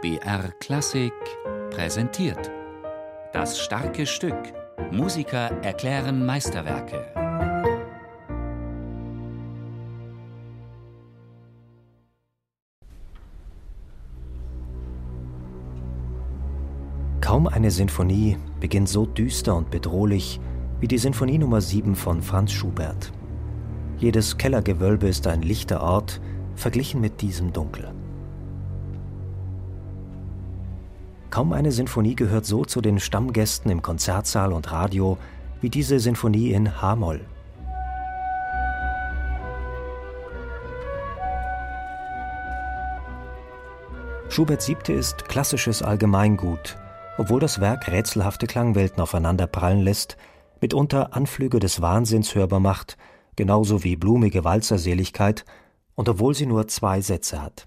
BR Klassik präsentiert. Das starke Stück. Musiker erklären Meisterwerke. Kaum eine Sinfonie beginnt so düster und bedrohlich wie die Sinfonie Nummer 7 von Franz Schubert. Jedes Kellergewölbe ist ein lichter Ort, verglichen mit diesem Dunkel. Kaum eine Sinfonie gehört so zu den Stammgästen im Konzertsaal und Radio wie diese Sinfonie in H-Moll. Schuberts siebte ist klassisches Allgemeingut, obwohl das Werk rätselhafte Klangwelten aufeinanderprallen lässt, mitunter Anflüge des Wahnsinns hörbar macht, genauso wie blumige Walzerseligkeit, und obwohl sie nur zwei Sätze hat.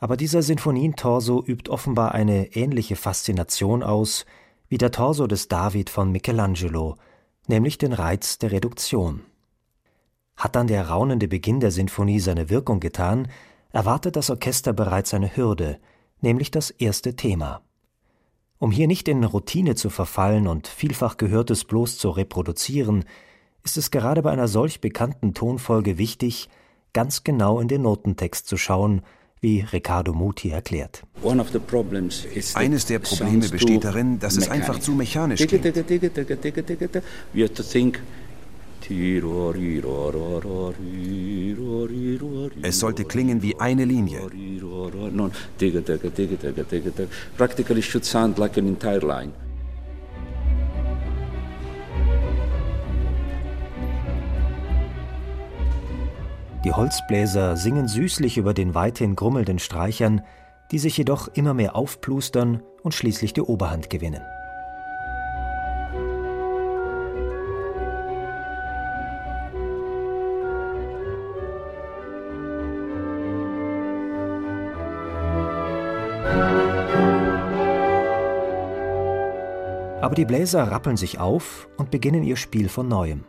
Aber dieser Sinfonientorso übt offenbar eine ähnliche Faszination aus wie der Torso des David von Michelangelo, nämlich den Reiz der Reduktion. Hat dann der raunende Beginn der Sinfonie seine Wirkung getan, erwartet das Orchester bereits eine Hürde, nämlich das erste Thema. Um hier nicht in Routine zu verfallen und vielfach Gehörtes bloß zu reproduzieren, ist es gerade bei einer solch bekannten Tonfolge wichtig, ganz genau in den Notentext zu schauen wie Riccardo Muti erklärt. Eines der Probleme besteht darin, dass es einfach zu mechanisch klingt. Es sollte klingen wie eine Linie. Practically should sound like an entire line. Die Holzbläser singen süßlich über den weithin grummelnden Streichern, die sich jedoch immer mehr aufplustern und schließlich die Oberhand gewinnen. Aber die Bläser rappeln sich auf und beginnen ihr Spiel von neuem.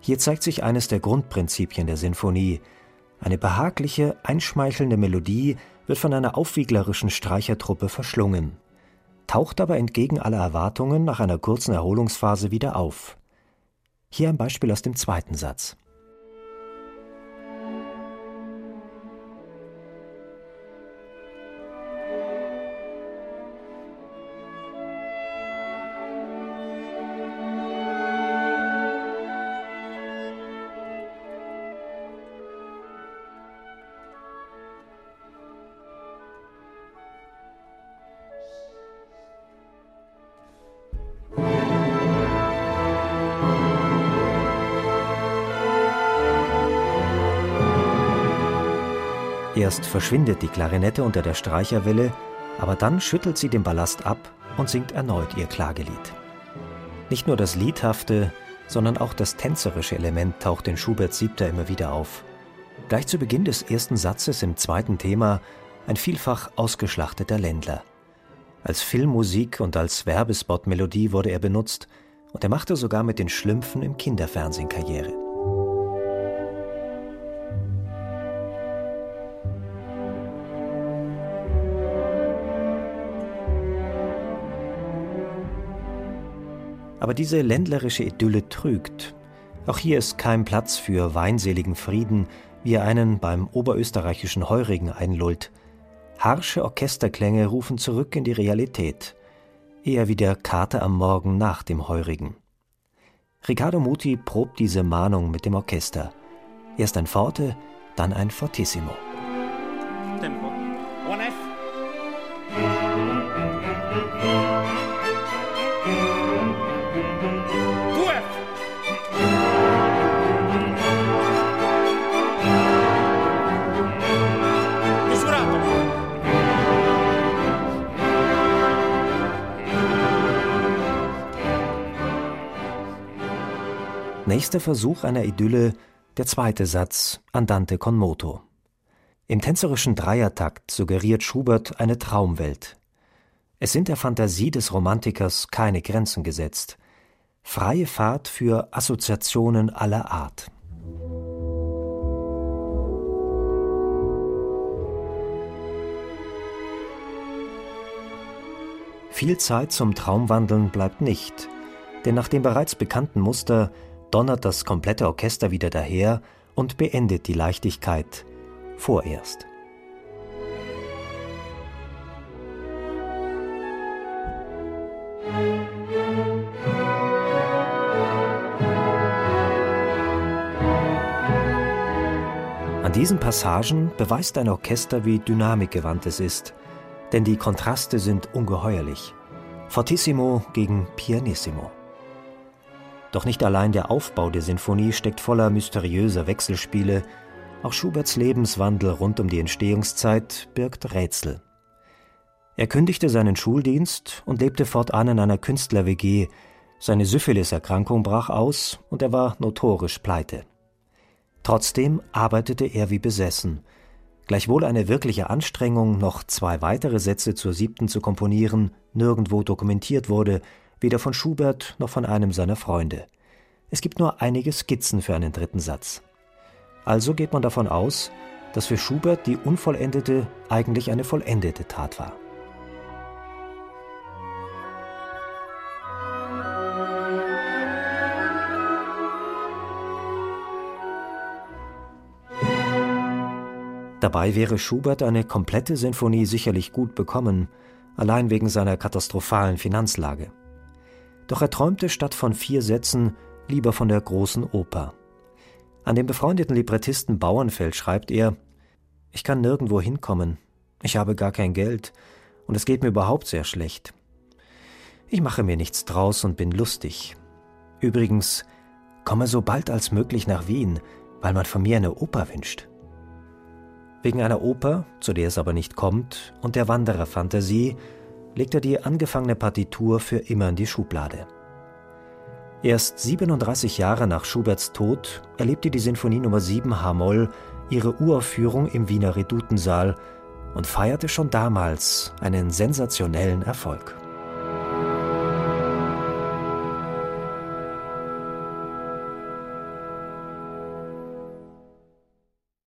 Hier zeigt sich eines der Grundprinzipien der Sinfonie. Eine behagliche, einschmeichelnde Melodie wird von einer aufwieglerischen Streichertruppe verschlungen, taucht aber entgegen aller Erwartungen nach einer kurzen Erholungsphase wieder auf. Hier ein Beispiel aus dem zweiten Satz. Erst verschwindet die Klarinette unter der Streicherwelle, aber dann schüttelt sie den Ballast ab und singt erneut ihr Klagelied. Nicht nur das Liedhafte, sondern auch das tänzerische Element taucht in Schuberts Siebter immer wieder auf. Gleich zu Beginn des ersten Satzes im zweiten Thema ein vielfach ausgeschlachteter Ländler. Als Filmmusik und als Werbespotmelodie wurde er benutzt und er machte sogar mit den Schlümpfen im Kinderfernsehen Karriere. Aber diese ländlerische Idylle trügt. Auch hier ist kein Platz für weinseligen Frieden, wie er einen beim oberösterreichischen Heurigen einlullt. Harsche Orchesterklänge rufen zurück in die Realität, eher wie der Kater am Morgen nach dem Heurigen. Riccardo Muti probt diese Mahnung mit dem Orchester. Erst ein Forte, dann ein Fortissimo. Tempo. Nächster Versuch einer Idylle, der zweite Satz, Andante con moto. Im tänzerischen Dreiertakt suggeriert Schubert eine Traumwelt. Es sind der Fantasie des Romantikers keine Grenzen gesetzt. Freie Fahrt für Assoziationen aller Art. Viel Zeit zum Traumwandeln bleibt nicht, denn nach dem bereits bekannten Muster donnert das komplette Orchester wieder daher und beendet die Leichtigkeit vorerst. An diesen Passagen beweist ein Orchester, wie dynamikgewandt es ist, denn die Kontraste sind ungeheuerlich. Fortissimo gegen Pianissimo. Doch nicht allein der Aufbau der Sinfonie steckt voller mysteriöser Wechselspiele, auch Schuberts Lebenswandel rund um die Entstehungszeit birgt Rätsel. Er kündigte seinen Schuldienst und lebte fortan in einer Künstler-WG. Seine Syphilis-Erkrankung brach aus und er war notorisch pleite. Trotzdem arbeitete er wie besessen. Gleichwohl eine wirkliche Anstrengung, noch zwei weitere Sätze zur siebten zu komponieren, nirgendwo dokumentiert wurde, weder von Schubert noch von einem seiner Freunde. Es gibt nur einige Skizzen für einen dritten Satz. Also geht man davon aus, dass für Schubert die unvollendete eigentlich eine vollendete Tat war. Dabei wäre Schubert eine komplette Sinfonie sicherlich gut bekommen, allein wegen seiner katastrophalen Finanzlage. Doch er träumte statt von vier Sätzen lieber von der großen Oper. An den befreundeten Librettisten Bauernfeld schreibt er Ich kann nirgendwo hinkommen, ich habe gar kein Geld, und es geht mir überhaupt sehr schlecht. Ich mache mir nichts draus und bin lustig. Übrigens, komme so bald als möglich nach Wien, weil man von mir eine Oper wünscht. Wegen einer Oper, zu der es aber nicht kommt, und der Wandererfantasie legt er die angefangene Partitur für immer in die Schublade. Erst 37 Jahre nach Schuberts Tod erlebte die Sinfonie Nummer 7 H-Moll ihre Uraufführung im Wiener Redutensaal und feierte schon damals einen sensationellen Erfolg.